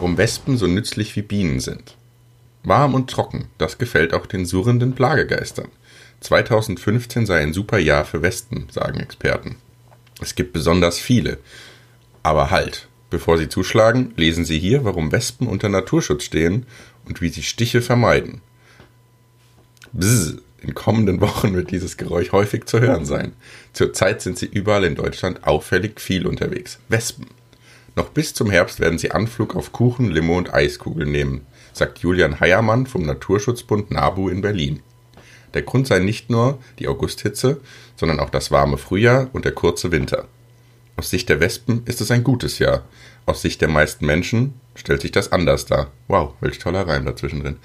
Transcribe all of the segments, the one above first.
Warum Wespen so nützlich wie Bienen sind. Warm und trocken, das gefällt auch den surrenden Plagegeistern. 2015 sei ein super Jahr für Wespen, sagen Experten. Es gibt besonders viele. Aber halt, bevor Sie zuschlagen, lesen Sie hier, warum Wespen unter Naturschutz stehen und wie sie Stiche vermeiden. Bzz, in kommenden Wochen wird dieses Geräusch häufig zu hören sein. Zurzeit sind sie überall in Deutschland auffällig viel unterwegs. Wespen. Noch bis zum Herbst werden sie Anflug auf Kuchen, Limo und Eiskugeln nehmen, sagt Julian Heiermann vom Naturschutzbund NABU in Berlin. Der Grund sei nicht nur die Augusthitze, sondern auch das warme Frühjahr und der kurze Winter. Aus Sicht der Wespen ist es ein gutes Jahr. Aus Sicht der meisten Menschen stellt sich das anders dar. Wow, welch toller Reim dazwischen drin.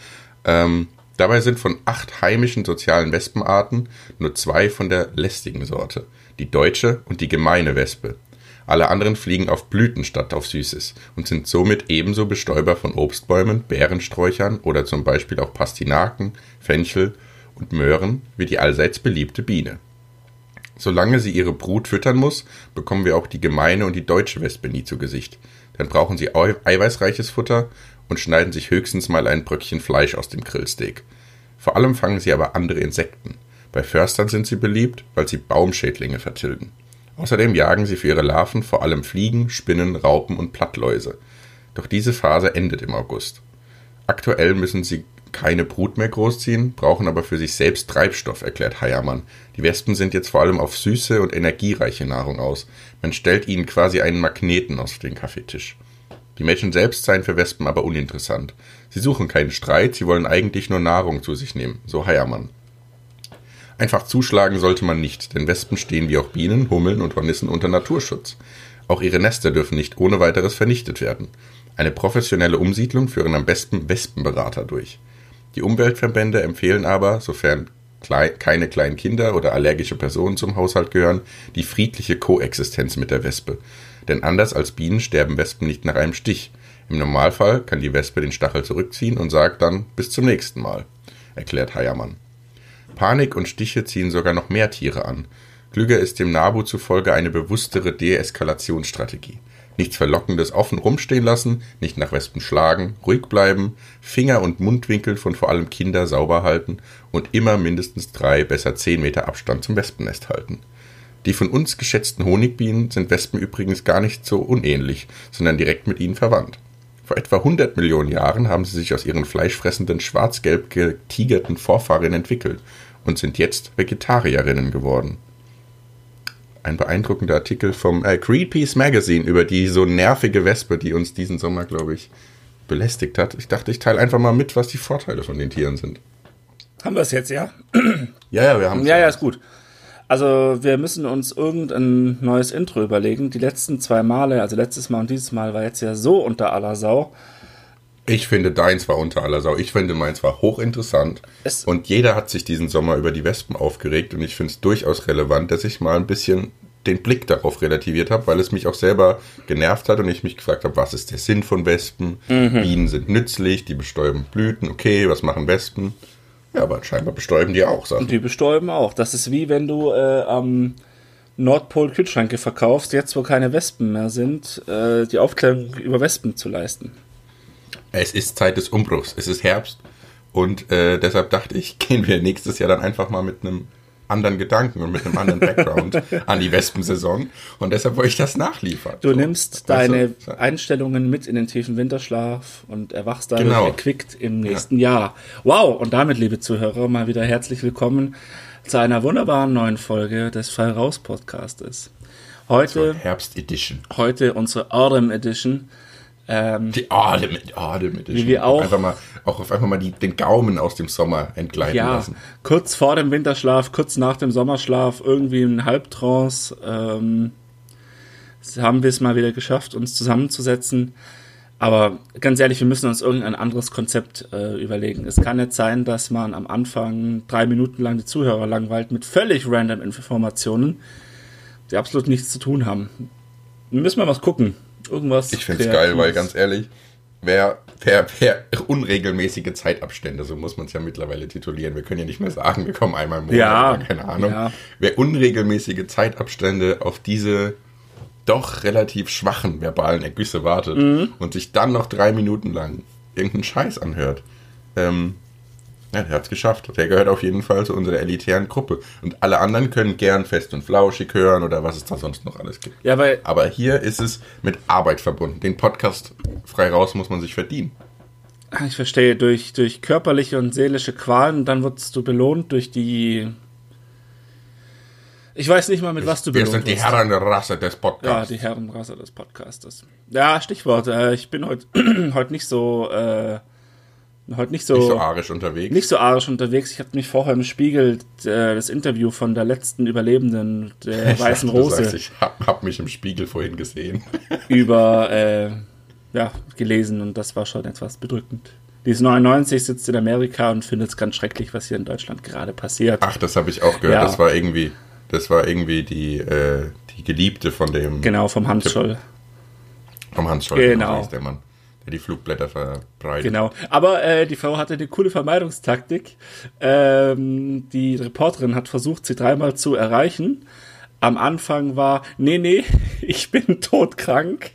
Ähm, dabei sind von acht heimischen sozialen Wespenarten nur zwei von der lästigen Sorte. Die deutsche und die gemeine Wespe. Alle anderen fliegen auf Blüten statt auf Süßes und sind somit ebenso Bestäuber von Obstbäumen, Beerensträuchern oder zum Beispiel auch Pastinaken, Fenchel und Möhren wie die allseits beliebte Biene. Solange sie ihre Brut füttern muss, bekommen wir auch die gemeine und die deutsche Wespe nie zu Gesicht. Dann brauchen sie eiweißreiches Futter und schneiden sich höchstens mal ein Bröckchen Fleisch aus dem Grillsteak. Vor allem fangen sie aber andere Insekten. Bei Förstern sind sie beliebt, weil sie Baumschädlinge vertilgen. Außerdem jagen sie für ihre Larven vor allem Fliegen, Spinnen, Raupen und Plattläuse. Doch diese Phase endet im August. Aktuell müssen sie keine Brut mehr großziehen, brauchen aber für sich selbst Treibstoff, erklärt Heiermann. Die Wespen sind jetzt vor allem auf süße und energiereiche Nahrung aus. Man stellt ihnen quasi einen Magneten auf den Kaffeetisch. Die Mädchen selbst seien für Wespen aber uninteressant. Sie suchen keinen Streit, sie wollen eigentlich nur Nahrung zu sich nehmen, so Heiermann. Einfach zuschlagen sollte man nicht, denn Wespen stehen wie auch Bienen, Hummeln und Hornissen unter Naturschutz. Auch ihre Nester dürfen nicht ohne weiteres vernichtet werden. Eine professionelle Umsiedlung führen am besten Wespenberater durch. Die Umweltverbände empfehlen aber, sofern keine kleinen Kinder oder allergische Personen zum Haushalt gehören, die friedliche Koexistenz mit der Wespe. Denn anders als Bienen sterben Wespen nicht nach einem Stich. Im Normalfall kann die Wespe den Stachel zurückziehen und sagt dann bis zum nächsten Mal, erklärt Heiermann. Panik und Stiche ziehen sogar noch mehr Tiere an. Klüger ist dem NABU zufolge eine bewusstere Deeskalationsstrategie. Nichts Verlockendes offen rumstehen lassen, nicht nach Wespen schlagen, ruhig bleiben, Finger und Mundwinkel von vor allem Kinder sauber halten und immer mindestens drei, besser zehn Meter Abstand zum Wespennest halten. Die von uns geschätzten Honigbienen sind Wespen übrigens gar nicht so unähnlich, sondern direkt mit ihnen verwandt. Vor etwa 100 Millionen Jahren haben sie sich aus ihren fleischfressenden, schwarz-gelb getigerten Vorfahren entwickelt und sind jetzt Vegetarierinnen geworden ein beeindruckender Artikel vom äh, Greenpeace Magazine über die so nervige Wespe, die uns diesen Sommer, glaube ich, belästigt hat. Ich dachte, ich teile einfach mal mit, was die Vorteile von den Tieren sind. Haben wir es jetzt, ja? ja, ja, wir haben es. Ja, ja, ist gut. Also wir müssen uns irgendein neues Intro überlegen. Die letzten zwei Male, also letztes Mal und dieses Mal, war jetzt ja so unter aller Sau. Ich finde, deins war unter aller Sau. Ich finde, meins war hochinteressant. Es und jeder hat sich diesen Sommer über die Wespen aufgeregt. Und ich finde es durchaus relevant, dass ich mal ein bisschen den Blick darauf relativiert habe, weil es mich auch selber genervt hat und ich mich gefragt habe, was ist der Sinn von Wespen? Mhm. Bienen sind nützlich, die bestäuben Blüten. Okay, was machen Wespen? Ja, aber scheinbar bestäuben die auch Sachen. Die bestäuben auch. Das ist wie wenn du äh, am Nordpol Kühlschränke verkaufst, jetzt wo keine Wespen mehr sind, äh, die Aufklärung über Wespen zu leisten. Es ist Zeit des Umbruchs. Es ist Herbst. Und äh, deshalb dachte ich, gehen wir nächstes Jahr dann einfach mal mit einem anderen Gedanken und mit einem anderen Background an die Wespensaison. Und deshalb wollte ich das nachliefern. Du so. nimmst deine du? Einstellungen mit in den tiefen Winterschlaf und erwachst dadurch genau. erquickt im nächsten ja. Jahr. Wow! Und damit, liebe Zuhörer, mal wieder herzlich willkommen zu einer wunderbaren neuen Folge des Fall raus Podcastes. Heute Herbst Edition. Heute unsere Autumn Edition ähm, die Adem, Adem Wie wir auch, einfach mal, auch auf einfach mal die, den Gaumen aus dem Sommer entgleiten ja, lassen. Kurz vor dem Winterschlaf, kurz nach dem Sommerschlaf, irgendwie ein Halbtrance, ähm, haben wir es mal wieder geschafft, uns zusammenzusetzen. Aber ganz ehrlich, wir müssen uns irgendein anderes Konzept äh, überlegen. Es kann nicht sein, dass man am Anfang drei Minuten lang die Zuhörer langweilt mit völlig random Informationen, die absolut nichts zu tun haben. Müssen wir was gucken. Irgendwas. Ich finde es geil, weil ganz ehrlich, wer, wer, wer unregelmäßige Zeitabstände, so muss man es ja mittlerweile titulieren. Wir können ja nicht mehr sagen, wir kommen einmal im Monat, ja, keine Ahnung. Ja. Wer unregelmäßige Zeitabstände auf diese doch relativ schwachen verbalen Ergüsse wartet mhm. und sich dann noch drei Minuten lang irgendeinen Scheiß anhört. Ähm, ja, der hat es geschafft. Der gehört auf jeden Fall zu unserer elitären Gruppe. Und alle anderen können gern fest und flauschig hören oder was es da sonst noch alles gibt. Ja, weil Aber hier ist es mit Arbeit verbunden. Den Podcast frei raus muss man sich verdienen. Ich verstehe, durch, durch körperliche und seelische Qualen, dann wirst du belohnt durch die. Ich weiß nicht mal, mit was du Wir belohnt sind die wirst. Herrenrasse des Ja, Podcasts. die Herrenrasse des Podcasters. Ja, Stichwort. Äh, ich bin heute heute nicht so äh, heute nicht so Nicht so arisch unterwegs. nicht so arisch unterwegs. Ich habe mich vorher im Spiegel äh, das Interview von der letzten Überlebenden der Weißen Du sagst, Rose ich hab, hab mich im Spiegel vorhin gesehen. über äh, ja, gelesen und das war schon etwas bedrückend. Die ist 99, sitzt in Amerika und findet es ganz schrecklich, was hier in Deutschland gerade passiert. Ach, das habe ich auch gehört. Ja. Das war irgendwie, das war irgendwie die, äh, die Geliebte von dem Genau, vom Hans Scholl. vom Hans Scholl. Genau. hieß der Mann, die Flugblätter verbreitet. Genau. Aber äh, die Frau hatte eine coole Vermeidungstaktik. Ähm, die Reporterin hat versucht, sie dreimal zu erreichen. Am Anfang war, nee, nee, ich bin todkrank.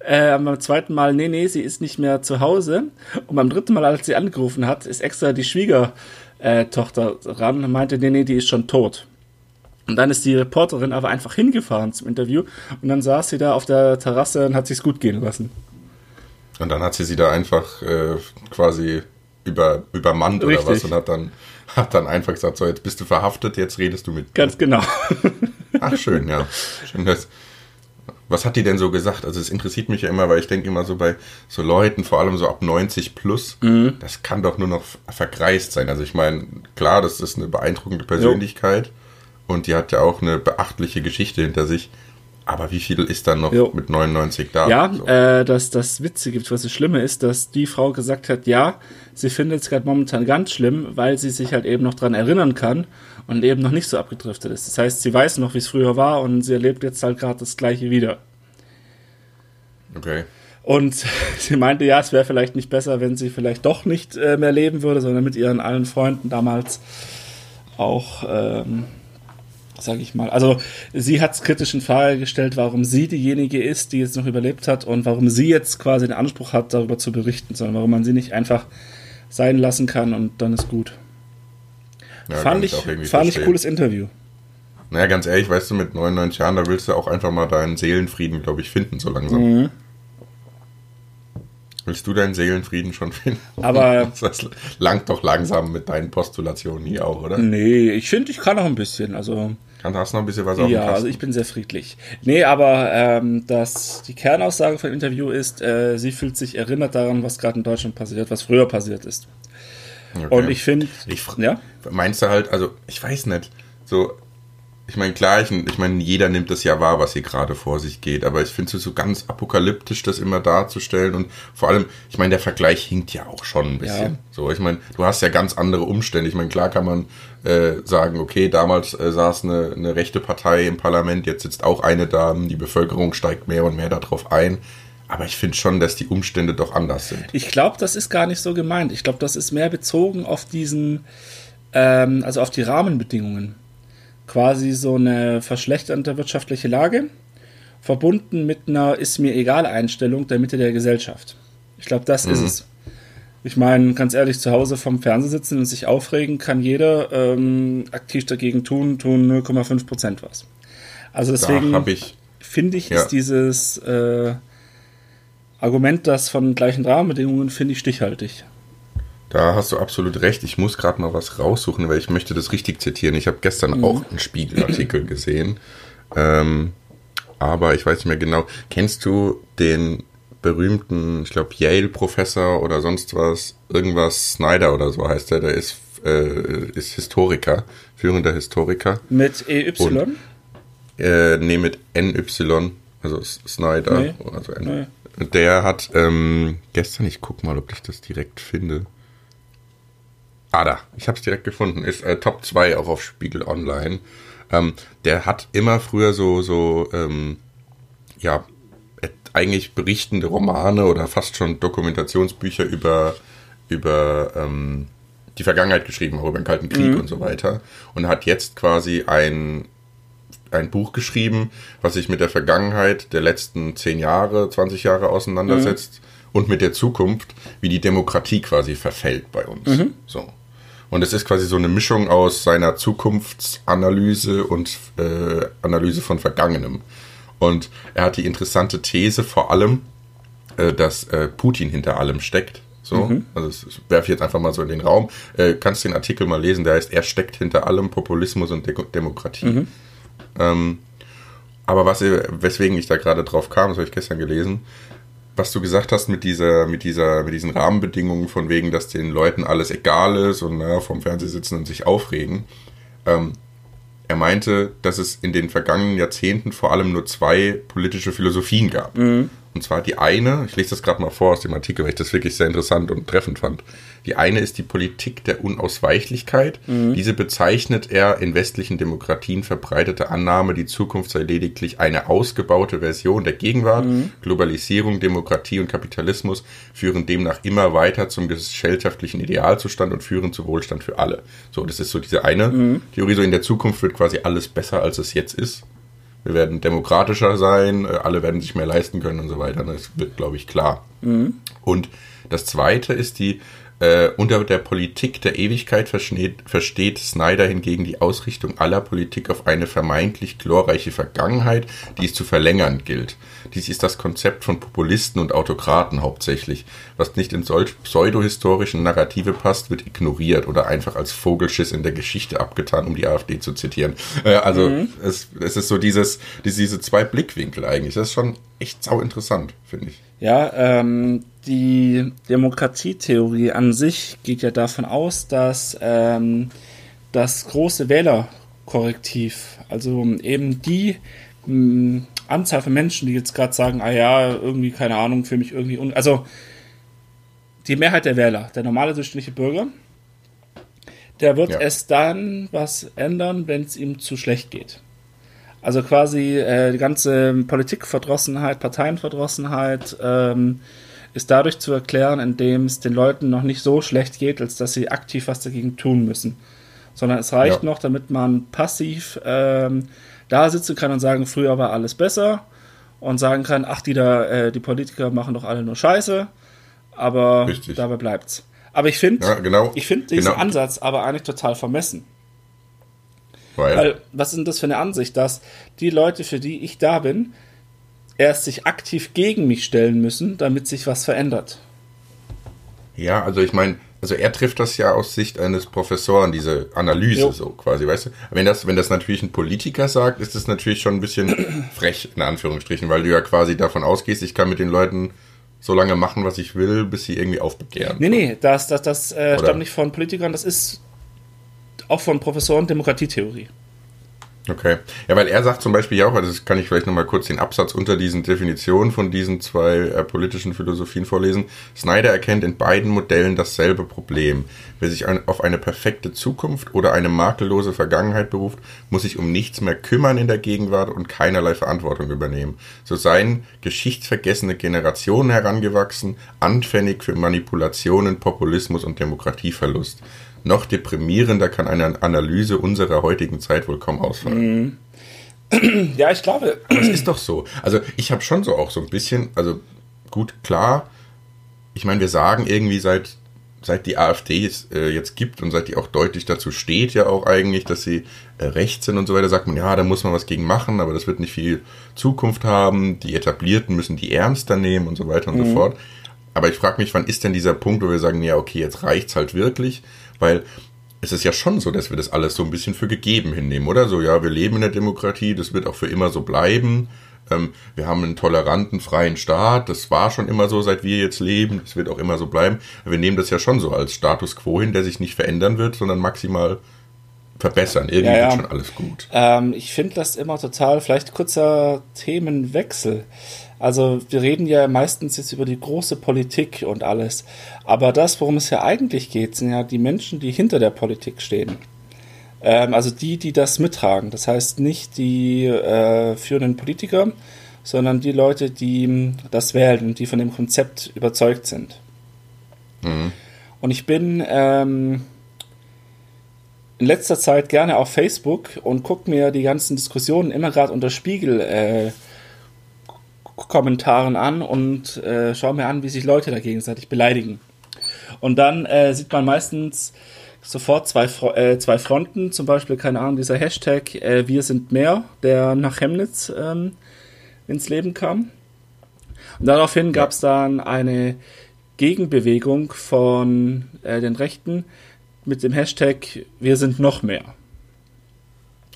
Äh, beim zweiten Mal, nee, nee, sie ist nicht mehr zu Hause. Und beim dritten Mal, als sie angerufen hat, ist extra die Schwiegertochter ran und meinte, nee, nee, die ist schon tot. Und dann ist die Reporterin aber einfach hingefahren zum Interview und dann saß sie da auf der Terrasse und hat sich's gut gehen lassen. Und dann hat sie sie da einfach äh, quasi über, übermannt oder Richtig. was und hat dann, hat dann einfach gesagt, so jetzt bist du verhaftet, jetzt redest du mit. mir. Ganz genau. Ach, schön, ja. Schön, dass, was hat die denn so gesagt? Also es interessiert mich ja immer, weil ich denke immer so bei so Leuten, vor allem so ab 90 plus, Mhm. das kann doch nur noch vergreist sein. Also ich meine, klar, das ist eine beeindruckende Persönlichkeit und die hat ja auch eine beachtliche Geschichte hinter sich. Aber wie viel ist dann noch Jo. mit 99 da? Ja, So. äh, dass das Witzige, was das Schlimme ist, dass die Frau gesagt hat, ja, sie findet es gerade momentan ganz schlimm, weil sie sich halt eben noch dran erinnern kann und eben noch nicht so abgedriftet ist. Das heißt, sie weiß noch, wie es früher war und sie erlebt jetzt halt gerade das Gleiche wieder. Okay. Und sie meinte, ja, es wäre vielleicht nicht besser, wenn sie vielleicht doch nicht äh, mehr leben würde, sondern mit ihren allen Freunden damals auch, ähm, sage ich mal. Also sie hat es kritisch in Frage gestellt, warum sie diejenige ist, die jetzt noch überlebt hat und warum sie jetzt quasi den Anspruch hat, darüber zu berichten, sondern warum man sie nicht einfach sein lassen kann und dann ist gut. Ja, fand ich, fand ich cooles Interview. Naja, ganz ehrlich, weißt du, mit 99 Jahren, da willst du auch einfach mal deinen Seelenfrieden, glaube ich, finden, so langsam. Mhm. Willst du deinen Seelenfrieden schon finden? Aber- Das langt doch langsam mit deinen Postulationen hier auch, oder? Nee, ich finde, ich kann auch ein bisschen. Also Dann hast du noch ein bisschen was auf Ja, also ich bin sehr friedlich. Nee, aber ähm, das, die Kernaussage von dem Interview ist, äh, sie fühlt sich erinnert daran, was gerade in Deutschland passiert, was früher passiert ist. Okay. Und ich finde, ja, Meinst du halt, also ich weiß nicht, so, ich meine, klar, ich, ich meine, jeder nimmt das ja wahr, was hier gerade vor sich geht, aber ich finde es so ganz apokalyptisch, das immer darzustellen und vor allem, ich meine, der Vergleich hinkt ja auch schon ein bisschen. Ja. So, ich meine, du hast ja ganz andere Umstände. Ich meine, klar kann man äh, sagen, okay, damals äh, saß eine, eine rechte Partei im Parlament, jetzt sitzt auch eine da, die Bevölkerung steigt mehr und mehr darauf ein. Aber ich finde schon, dass die Umstände doch anders sind. ich glaube, das ist gar nicht so gemeint. Ich glaube, das ist mehr bezogen auf diesen, ähm, also auf die Rahmenbedingungen. Quasi so eine verschlechternde wirtschaftliche Lage, verbunden mit einer ist mir egal Einstellung der Mitte der Gesellschaft. Ich glaube, das ist es. Ich meine, ganz ehrlich, zu Hause vom Fernseher sitzen und sich aufregen kann jeder ähm, aktiv dagegen tun, tun 0,5 Prozent was. Also deswegen finde ich, Ja. ist dieses äh, Argument, das von gleichen Rahmenbedingungen, finde ich stichhaltig. Da hast du absolut recht. Ich muss gerade mal was raussuchen, weil ich möchte das richtig zitieren. Ich habe gestern auch einen Spiegelartikel gesehen. Ähm, aber ich weiß nicht mehr genau. Kennst du den berühmten, ich glaube, Yale-Professor oder sonst was, irgendwas Snyder oder so heißt der, der ist, äh, ist Historiker, führender Historiker. Mit EY? Und- Äh, nee, mit NY, also Snyder. Nee. Also N Nee. Der hat ähm, gestern, ich guck mal, ob ich das direkt finde. Ah, da, ich habe es direkt gefunden. Ist äh, Top 2 auch auf Spiegel Online. Ähm, der hat immer früher so, so ähm, ja, eigentlich berichtende Romane oder fast schon Dokumentationsbücher über, über ähm, die Vergangenheit geschrieben, auch über den Kalten Krieg und so weiter. Und hat jetzt quasi ein ein Buch geschrieben, was sich mit der Vergangenheit der letzten zehn Jahre, 20 Jahre auseinandersetzt mhm. und mit der Zukunft, wie die Demokratie quasi verfällt bei uns. Mhm. So. Und es ist quasi so eine Mischung aus seiner Zukunftsanalyse und äh, Analyse von Vergangenem. Und er hat die interessante These vor allem, äh, dass äh, Putin hinter allem steckt. So, mhm. also das werfe ich jetzt einfach mal so in den Raum. Äh, kannst den Artikel mal lesen, der heißt, er steckt hinter allem Populismus und De Demokratie. Mhm. Ähm, aber was, weswegen ich da gerade drauf kam, das habe ich gestern gelesen, was du gesagt hast mit dieser, mit dieser, mit diesen Rahmenbedingungen von wegen, dass den Leuten alles egal ist und na, vom Fernseher sitzen und sich aufregen. Ähm, er meinte, dass es in den vergangenen Jahrzehnten vor allem nur zwei politische Philosophien gab. Mhm. Und zwar die eine, ich lese das gerade mal vor aus dem Artikel, weil ich das wirklich sehr interessant und treffend fand. Die eine ist die Politik der Unausweichlichkeit. Mhm. Diese bezeichnet er in westlichen Demokratien verbreitete Annahme, die Zukunft sei lediglich eine ausgebaute Version der Gegenwart. Mhm. Globalisierung, Demokratie und Kapitalismus führen demnach immer weiter zum gesellschaftlichen Idealzustand und führen zu Wohlstand für alle. So, das ist so diese eine mhm. Theorie. So in der Zukunft wird quasi alles besser, als es jetzt ist wir werden demokratischer sein, äh, alle werden sich mehr leisten können und so weiter. Das wird, glaube ich, klar. Mhm. Und das Zweite ist die äh, unter der Politik der Ewigkeit versteht, Snyder hingegen die Ausrichtung aller Politik auf eine vermeintlich glorreiche Vergangenheit, die es zu verlängern gilt. Dies ist das Konzept von Populisten und Autokraten hauptsächlich. Was nicht in solch pseudohistorischen Narrative passt, wird ignoriert oder einfach als Vogelschiss in der Geschichte abgetan, um die AfD zu zitieren. Äh, also mhm. es, es ist so dieses, diese zwei Blickwinkel eigentlich. Das ist schon echt sau interessant, finde ich. Ja, ähm, die Demokratietheorie an sich geht ja davon aus, dass ähm, das große Wählerkorrektiv, also eben die mh, hm, Anzahl von Menschen, die jetzt gerade sagen, ah ja, irgendwie, keine Ahnung, für mich irgendwie, un also die Mehrheit der Wähler, der normale durchschnittliche Bürger, der wird ja. es dann was ändern, wenn es ihm zu schlecht geht. Also quasi äh, die ganze Politikverdrossenheit, Parteienverdrossenheit, ähm, ist dadurch zu erklären, indem es den Leuten noch nicht so schlecht geht, als dass sie aktiv was dagegen tun müssen. Sondern es reicht ja. noch, damit man passiv ähm, da sitzen kann und sagen, früher war alles besser und sagen kann, ach, die da, äh, die Politiker machen doch alle nur Scheiße, aber Richtig. dabei bleibt's. Aber ich finde, ja, genau, ich finde diesen genau. Ansatz aber eigentlich total vermessen. Weil? Weil, was ist denn das für eine Ansicht, dass die Leute, für die ich da bin, erst sich aktiv gegen mich stellen müssen, damit sich was verändert. Ja, also ich meine, also er trifft das ja aus Sicht eines Professoren, diese Analyse jo. so quasi, weißt du? Wenn das, wenn das natürlich ein Politiker sagt, ist das natürlich schon ein bisschen frech, in Anführungsstrichen, weil du ja quasi davon ausgehst, ich kann mit den Leuten so lange machen, was ich will, bis sie irgendwie aufbegehren. Nee, nee, das, das, das äh, stammt nicht von Politikern, das ist auch von Professoren Demokratietheorie. Okay. Ja, weil er sagt zum Beispiel ja auch, also das kann ich vielleicht nochmal kurz den Absatz unter diesen Definitionen von diesen zwei äh, politischen Philosophien vorlesen. Snyder erkennt in beiden Modellen dasselbe Problem. Wer sich ein, auf eine perfekte Zukunft oder eine makellose Vergangenheit beruft, muss sich um nichts mehr kümmern in der Gegenwart und keinerlei Verantwortung übernehmen. So seien geschichtsvergessene Generationen herangewachsen, anfällig für Manipulationen, Populismus und Demokratieverlust noch deprimierender kann eine Analyse unserer heutigen Zeit wohl kaum ausfallen. Mhm. Ja, ich glaube. Aber es ist doch so. Also ich habe schon so auch so ein bisschen, also gut, klar, ich meine, wir sagen irgendwie seit, seit die AfD es äh, jetzt gibt und seit die auch deutlich dazu steht, ja auch eigentlich, dass sie äh, rechts sind und so weiter, sagt man, ja, da muss man was gegen machen, aber das wird nicht viel Zukunft haben. Die Etablierten müssen die ernster nehmen und so weiter und mhm. so fort. Aber ich frage mich, wann ist denn dieser Punkt, wo wir sagen, ja, okay, jetzt reicht's halt wirklich? Weil es ist ja schon so, dass wir das alles so ein bisschen für gegeben hinnehmen, oder? So, ja, wir leben in der Demokratie, das wird auch für immer so bleiben. Ähm, wir haben einen toleranten, freien Staat, das war schon immer so, seit wir jetzt leben, das wird auch immer so bleiben. Wir nehmen das ja schon so als Status quo hin, der sich nicht verändern wird, sondern maximal verbessern. Irgendwie ja, ja. wird schon alles gut. Ähm, ich finde das immer total, vielleicht kurzer Themenwechsel. Also wir reden ja meistens jetzt über die große Politik und alles. Aber das, worum es ja eigentlich geht, sind ja die Menschen, die hinter der Politik stehen. Ähm, also die, die das mittragen. Das heißt nicht die äh, führenden Politiker, sondern die Leute, die hm, das wählen und die von dem Konzept überzeugt sind. Mhm. Und ich bin ähm, in letzter Zeit gerne auf Facebook und gucke mir die ganzen Diskussionen immer gerade unter Spiegel äh, Kommentaren an und äh, schaue mir an, wie sich Leute da gegenseitig beleidigen. Und dann äh, sieht man meistens sofort zwei, äh, zwei Fronten, zum Beispiel, keine Ahnung, dieser Hashtag äh, Wir sind mehr, der nach Chemnitz ähm, ins Leben kam. Und daraufhin ja. gab es dann eine Gegenbewegung von äh, den Rechten mit dem Hashtag Wir sind noch mehr.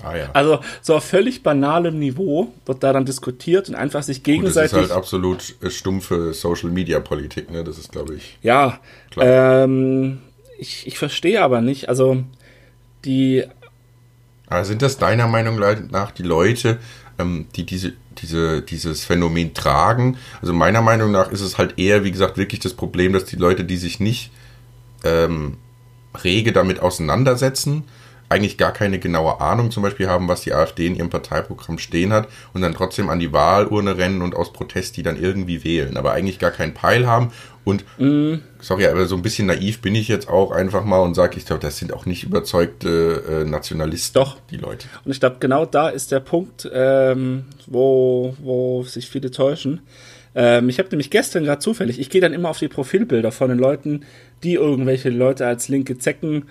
Ah, ja. Also so auf völlig banalem Niveau wird da dann diskutiert und einfach sich gegenseitig. Gut, das ist halt absolut stumpfe Social Media Politik, ne? Das ist, glaube ich. Ja. Ähm, ich, ich verstehe aber nicht, also die. Aber sind das deiner Meinung nach die Leute, ähm, die diese, diese, dieses Phänomen tragen? Also meiner Meinung nach ist es halt eher, wie gesagt, wirklich das Problem, dass die Leute, die sich nicht ähm, rege damit auseinandersetzen, eigentlich gar keine genaue Ahnung zum Beispiel haben, was die AfD in ihrem Parteiprogramm stehen hat und dann trotzdem an die Wahlurne rennen und aus Protest die dann irgendwie wählen, aber eigentlich gar keinen Peil haben und mm. sorry, aber so ein bisschen naiv bin ich jetzt auch einfach mal und sage, ich glaube, das sind auch nicht überzeugte äh, Nationalisten, Doch. die Leute. Und ich glaube, genau da ist der Punkt, ähm, wo, wo sich viele täuschen. Ähm, ich habe nämlich gestern gerade zufällig, ich gehe dann immer auf die Profilbilder von den Leuten, die irgendwelche Leute als linke Zecken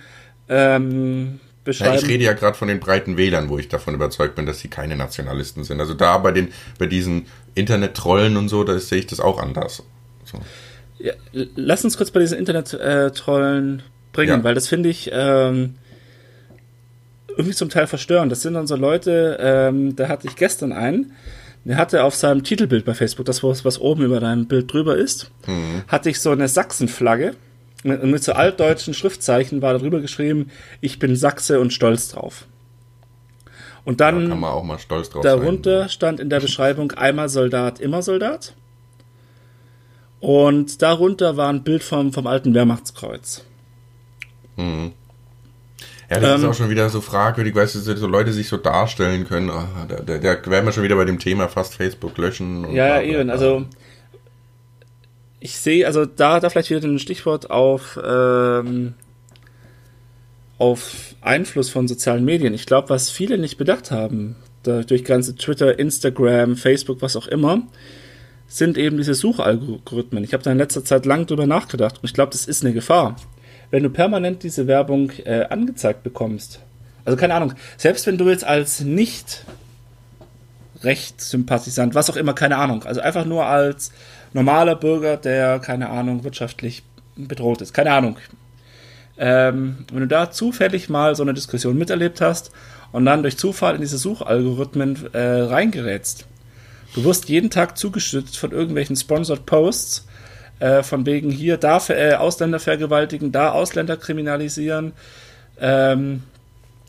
ähm, beschreiben. Ja, ich rede ja gerade von den breiten Wählern, wo ich davon überzeugt bin, dass sie keine Nationalisten sind. Also da bei den, bei diesen Internet-Trollen und so, da sehe ich das auch anders. So. Ja, lass uns kurz bei diesen Internet-Trollen bringen, ja. weil das finde ich ähm, irgendwie zum Teil verstörend. Das sind dann so Leute, ähm, da hatte ich gestern einen, der hatte auf seinem Titelbild bei Facebook, das was, was oben über deinem Bild drüber ist, mhm. hatte ich so eine Sachsenflagge mit, mit so altdeutschen Schriftzeichen war darüber geschrieben, ich bin Sachse und stolz drauf. Und dann da darunter sein. stand in der Beschreibung einmal Soldat, immer Soldat. Und darunter war ein Bild vom, vom alten Wehrmachtskreuz. Mhm. Ja, das ähm, ist auch schon wieder so fragwürdig, weißt du, so Leute sich so darstellen können. Oh, da, da, da wären wir schon wieder bei dem Thema fast Facebook löschen. ja, ja, eben. Also ich sehe, also da, da vielleicht wieder ein Stichwort auf, ähm, auf Einfluss von sozialen Medien. Ich glaube, was viele nicht bedacht haben, durch ganze Twitter, Instagram, Facebook, was auch immer, sind eben diese Suchalgorithmen. Ich habe da in letzter Zeit lang drüber nachgedacht und ich glaube, das ist eine Gefahr. Wenn du permanent diese Werbung äh, angezeigt bekommst, also keine Ahnung, selbst wenn du jetzt als nicht Rechtssympathisant, was auch immer, keine Ahnung, also einfach nur als normaler Bürger, der, keine Ahnung, wirtschaftlich bedroht ist. Keine Ahnung. Ähm, wenn du da zufällig mal so eine Diskussion miterlebt hast und dann durch Zufall in diese Suchalgorithmen äh, reingerätst, du wirst jeden Tag zugestützt von irgendwelchen Sponsored Posts, äh, von wegen hier, da äh, Ausländer vergewaltigen, da Ausländer kriminalisieren. Ähm,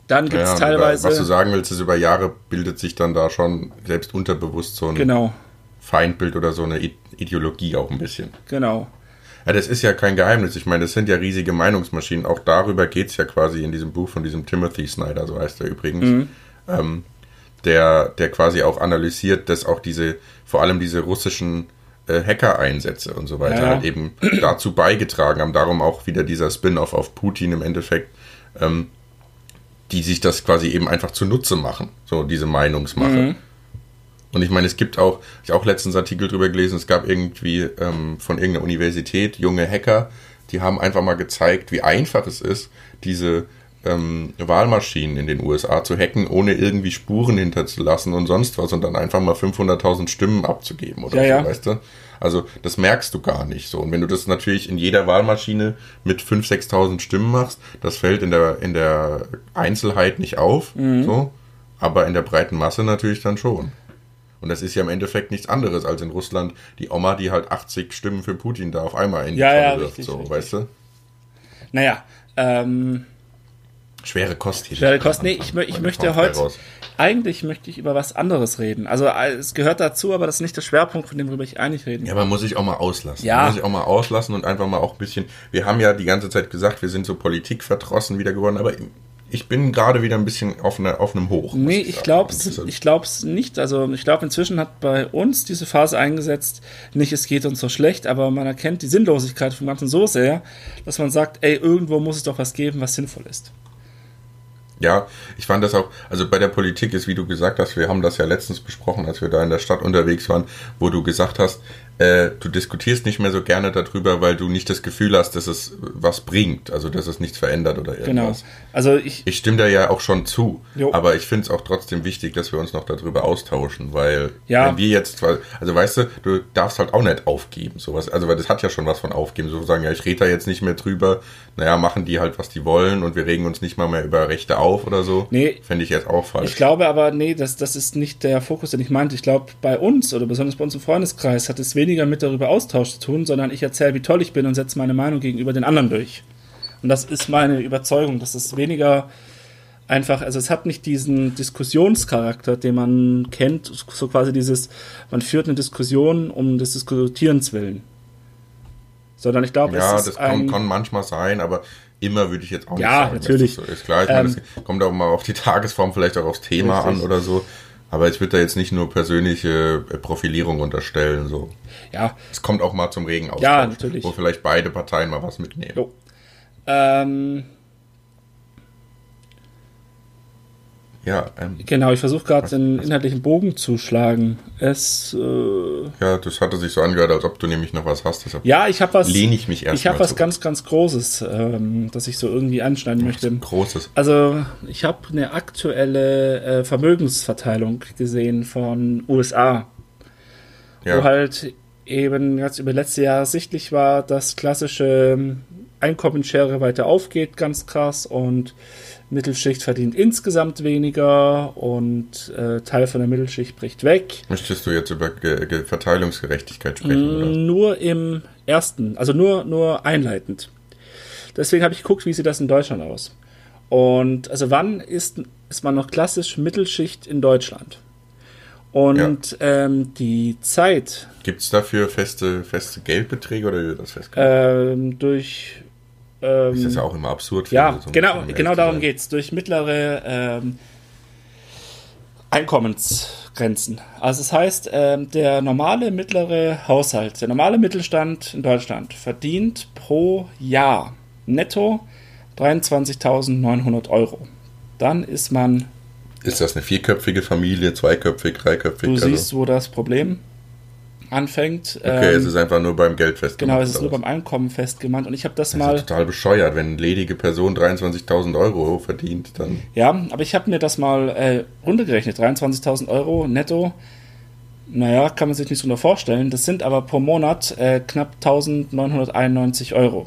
dann gibt es ja, teilweise. Was du sagen willst, ist, über Jahre bildet sich dann da schon selbst unterbewusst so ein genau. Feindbild oder so eine Ideologie auch ein bisschen. Genau. Ja, das ist ja kein Geheimnis. Ich meine, das sind ja riesige Meinungsmaschinen. Auch darüber geht es ja quasi in diesem Buch von diesem Timothy Snyder, so heißt er übrigens. Mhm. Ähm, der, der quasi auch analysiert, dass auch diese, vor allem diese russischen äh, Hacker-Einsätze und so weiter ja. halt eben dazu beigetragen haben. Darum auch wieder dieser Spin-off auf Putin im Endeffekt, ähm, die sich das quasi eben einfach zunutze machen, so diese Meinungsmache. Mhm. Und ich meine, es gibt auch, ich auch letztens Artikel drüber gelesen, es gab irgendwie ähm, von irgendeiner Universität junge Hacker, die haben einfach mal gezeigt, wie einfach es ist, diese ähm, Wahlmaschinen in den USA zu hacken, ohne irgendwie Spuren hinterzulassen und sonst was und dann einfach mal 500.000 Stimmen abzugeben oder ja, so, ja. weißt du? Also das merkst du gar nicht so. Und wenn du das natürlich in jeder Wahlmaschine mit 5.000, 6.000 Stimmen machst, das fällt in der, in der Einzelheit nicht auf, mhm. so, aber in der breiten Masse natürlich dann schon. Und das ist ja im Endeffekt nichts anderes als in Russland die Oma, die halt 80 Stimmen für Putin da auf einmal in die ja, ja, wirft, richtig, so, richtig. weißt du? Naja, ähm, Schwere Kost hier. Schwere Kost. Nee, ich, ich möchte heute. Eigentlich möchte ich über was anderes reden. Also es gehört dazu, aber das ist nicht der Schwerpunkt, von dem worüber ich eigentlich reden Ja, man muss sich auch mal auslassen. Ja. Man muss sich auch mal auslassen und einfach mal auch ein bisschen. Wir haben ja die ganze Zeit gesagt, wir sind so politikverdrossen wieder geworden, aber ich bin gerade wieder ein bisschen auf, eine, auf einem Hoch. Nee, ich, ich glaube es ich glaub's nicht. Also ich glaube, inzwischen hat bei uns diese Phase eingesetzt, nicht es geht uns so schlecht, aber man erkennt die Sinnlosigkeit vom Ganzen so sehr, dass man sagt, ey, irgendwo muss es doch was geben, was sinnvoll ist. Ja, ich fand das auch, also bei der Politik ist, wie du gesagt hast, wir haben das ja letztens besprochen, als wir da in der Stadt unterwegs waren, wo du gesagt hast, äh, du diskutierst nicht mehr so gerne darüber, weil du nicht das Gefühl hast, dass es was bringt, also dass es nichts verändert oder Genau. irgendwas. Also ich, Ich stimme da ja auch schon zu, Jo. aber ich finde es auch trotzdem wichtig, dass wir uns noch darüber austauschen, weil Ja. wenn wir jetzt, also weißt du, du darfst halt auch nicht aufgeben, sowas, also weil das hat ja schon was von aufgeben, so sagen, ja, ich rede da jetzt nicht mehr drüber, naja, machen die halt, was die wollen und wir regen uns nicht mal mehr über Rechte auf oder so, Nee. fände ich jetzt auch falsch. ich glaube aber, nee, das, das ist nicht der Fokus, den ich meinte. Ich glaube, bei uns oder besonders bei uns im Freundeskreis hat es weniger mit darüber Austausch zu tun, sondern ich erzähle, wie toll ich bin und setze meine Meinung gegenüber den anderen durch. Und das ist meine Überzeugung, dass es weniger einfach, also es hat nicht diesen Diskussionscharakter, den man kennt, so quasi dieses, man führt eine Diskussion um des Diskutierens willen. Sondern ich glaube, ja, es das ist kann, ein, kann manchmal sein, aber immer würde ich jetzt auch nicht Ja, sagen. dass natürlich. Das so ist klar, ich meine, Ähm, das kommt auch mal auf die Tagesform, vielleicht auch aufs Thema Richtig. an oder so. Aber ich würde da jetzt nicht nur persönliche äh, Profilierung unterstellen. So. ja, Es kommt auch mal zum regen Austausch, Ja, natürlich. wo vielleicht beide Parteien mal was mitnehmen. Jo. Ähm, Ja, ähm, genau, ich versuche gerade den inhaltlichen Bogen zu schlagen. Es, äh, ja, das hatte sich so angehört, als ob du nämlich noch was hast. Deshalb ja, ich habe was, lehne ich mich erst ich habe was zurück. ganz, ganz Großes, ähm, das ich so irgendwie anschneiden möchte. Großes. Also, ich habe eine aktuelle äh, Vermögensverteilung gesehen von USA, wo Ja, halt eben jetzt über letzte Jahre sichtlich war, dass klassische Einkommensschere weiter aufgeht, ganz krass, und Mittelschicht verdient insgesamt weniger und äh, Teil von der Mittelschicht bricht weg. möchtest du jetzt über Ge Ge Verteilungsgerechtigkeit sprechen? Oder? Nur im ersten, also nur, nur einleitend. Deswegen habe ich geguckt, wie sieht das in Deutschland aus. Und also wann ist, ist man noch klassisch Mittelschicht in Deutschland? Und ähm, die Zeit Gibt es dafür feste, feste Geldbeträge oder wie wird das festgelegt? ähm, durch das ist ähm, ja auch immer absurd. ja, so genau, genau darum sein. geht's. Durch mittlere ähm, Einkommensgrenzen. Also das heißt, ähm, der normale mittlere Haushalt, der normale Mittelstand in Deutschland verdient pro Jahr netto 23.900 Euro. Dann ist man, Ist das eine vierköpfige Familie, zweiköpfig, dreiköpfig? du also- siehst, wo das Problem anfängt. Okay, Ähm, es ist einfach nur beim Geld festgemacht. genau, es ist nur beim Einkommen festgemacht. Und ich habe das Das mal ist ja total bescheuert, wenn eine ledige Person 23.000 Euro verdient, dann Ja, aber ich habe mir das mal äh, runtergerechnet. 23.000 Euro netto. Naja, kann man sich nicht so vorstellen. Das sind aber pro Monat äh, knapp 1.991 Euro.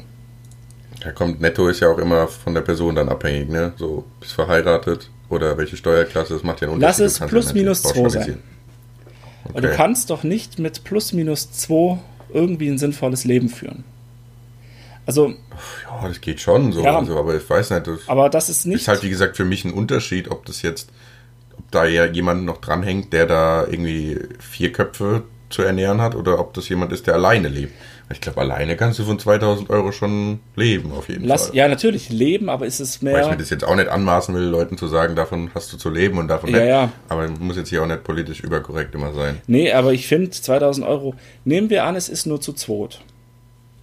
da kommt netto ist ja auch immer von der Person dann abhängig, ne? So, bist verheiratet oder welche Steuerklasse, das macht ja einen Lass Unterschied. es Du kannst plus ja minus zwei pauschalisieren. Aber du Okay. kannst doch nicht mit plus minus 2 irgendwie ein sinnvolles Leben führen. Also, Ja, das geht schon so, Ja. also, aber ich weiß nicht, das aber das ist nicht. ist halt wie gesagt für mich ein Unterschied, ob das jetzt, ob da ja jemand noch dranhängt, der da irgendwie vier Köpfe zu ernähren hat oder ob das jemand ist, der alleine lebt. Ich glaube, alleine kannst du von 2000 Euro schon leben, auf jeden lass, Fall. ja, natürlich leben, aber ist es Weil ich mir mehr. das jetzt auch nicht anmaßen will, Leuten zu sagen, davon hast du zu leben und davon Ja, nicht. ja. Aber muss jetzt hier auch nicht politisch überkorrekt immer sein. Nee, aber ich finde 2000 Euro. Nehmen wir an, es ist nur zu zweit.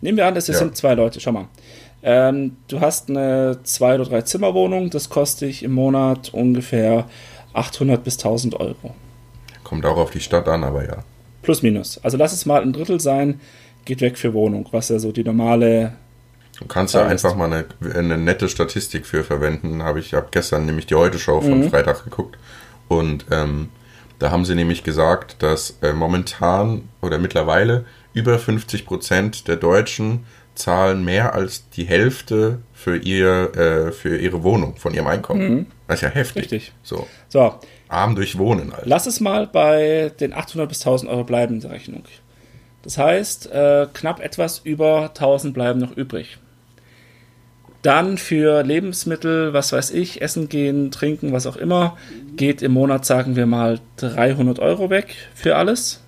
Nehmen wir an, es Ja. sind zwei Leute. Schau mal. Ähm, du hast eine zwei oder drei Zimmerwohnung. Das kostet dich im Monat ungefähr 800 bis 1000 Euro. Kommt auch auf die Stadt an, aber ja. Plus minus. Also lass es mal ein Drittel sein. Geht weg für Wohnung, was ja so die normale. Du kannst Ja, einfach mal eine, eine nette Statistik für verwenden. Habe ich hab gestern nämlich die Heute-Show von Mhm. Freitag geguckt. Und ähm, da haben sie nämlich gesagt, dass äh, momentan oder mittlerweile über 50 Prozent der Deutschen zahlen mehr als die Hälfte für, ihr, äh, für ihre Wohnung von ihrem Einkommen. Das ist ja heftig. Mhm. Richtig. So, So, arm durch Wohnen, Alter. lass es mal bei den 800 bis 1000 Euro bleiben der Rechnung. Das heißt, äh, knapp etwas über 1000 bleiben noch übrig. Dann für Lebensmittel, was weiß ich, essen gehen, trinken, was auch immer, geht im Monat, sagen wir mal, 300 Euro weg für alles.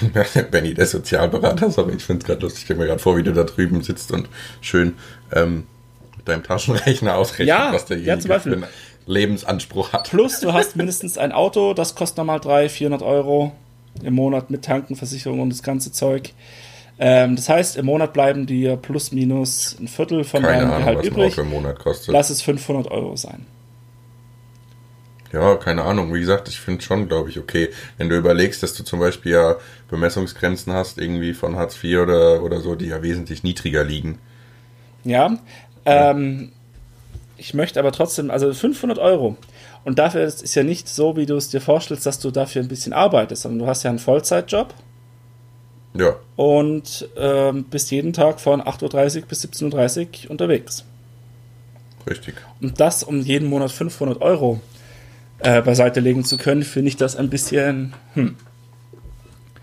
Benny, der Sozialberater, sorry, ich finde es gerade lustig. Ich stelle mir gerade vor, wie du da drüben sitzt und schön ähm, mit deinem Taschenrechner ausrechnest, Ja, was derjenige ja, für einen Lebensanspruch hat. Plus, du hast mindestens ein Auto, das kostet nochmal 300, 400 Euro im Monat mit Tanken, Versicherung und das ganze Zeug. Ähm, das heißt, im Monat bleiben dir plus minus ein Viertel von Keine deinem Ahnung, Gehalt was ein übrig. Auto im Monat kostet. Lass es 500 Euro sein. Ja, keine Ahnung. Wie gesagt, ich finde schon, glaube ich, okay, wenn du überlegst, dass du zum Beispiel ja Bemessungsgrenzen hast, irgendwie von Hartz IV oder, oder so, die ja wesentlich niedriger liegen. Ja, ähm, ich möchte aber trotzdem, also 500 Euro. Und dafür ist es ja nicht so, wie du es dir vorstellst, dass du dafür ein bisschen arbeitest, sondern du hast ja einen Vollzeitjob Ja, und ähm, bist jeden Tag von 8.30 Uhr bis 17.30 Uhr unterwegs. richtig. Und das um jeden Monat 500 Euro äh, beiseite legen zu können, finde ich das ein bisschen, hm,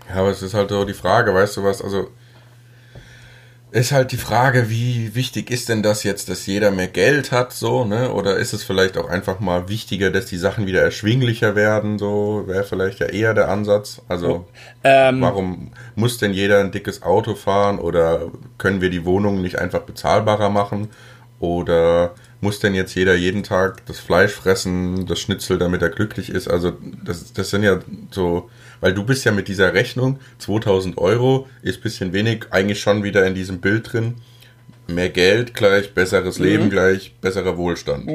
Ja, aber es ist halt so die Frage, weißt du was, also ist halt die Frage, wie wichtig ist denn das jetzt, dass jeder mehr Geld hat, so, ne? Oder ist es vielleicht auch einfach mal wichtiger, dass die Sachen wieder erschwinglicher werden, so, wäre vielleicht ja eher der Ansatz. Also, ähm, warum muss denn jeder ein dickes Auto fahren oder können wir die Wohnungen nicht einfach bezahlbarer machen? Oder muss denn jetzt jeder jeden Tag das Fleisch fressen, das Schnitzel, damit er glücklich ist? Also, das, das sind ja so, weil du bist ja mit dieser Rechnung, 2000 Euro ist bisschen wenig, eigentlich schon wieder in diesem Bild drin. Mehr Geld gleich besseres Leben gleich besserer Wohlstand.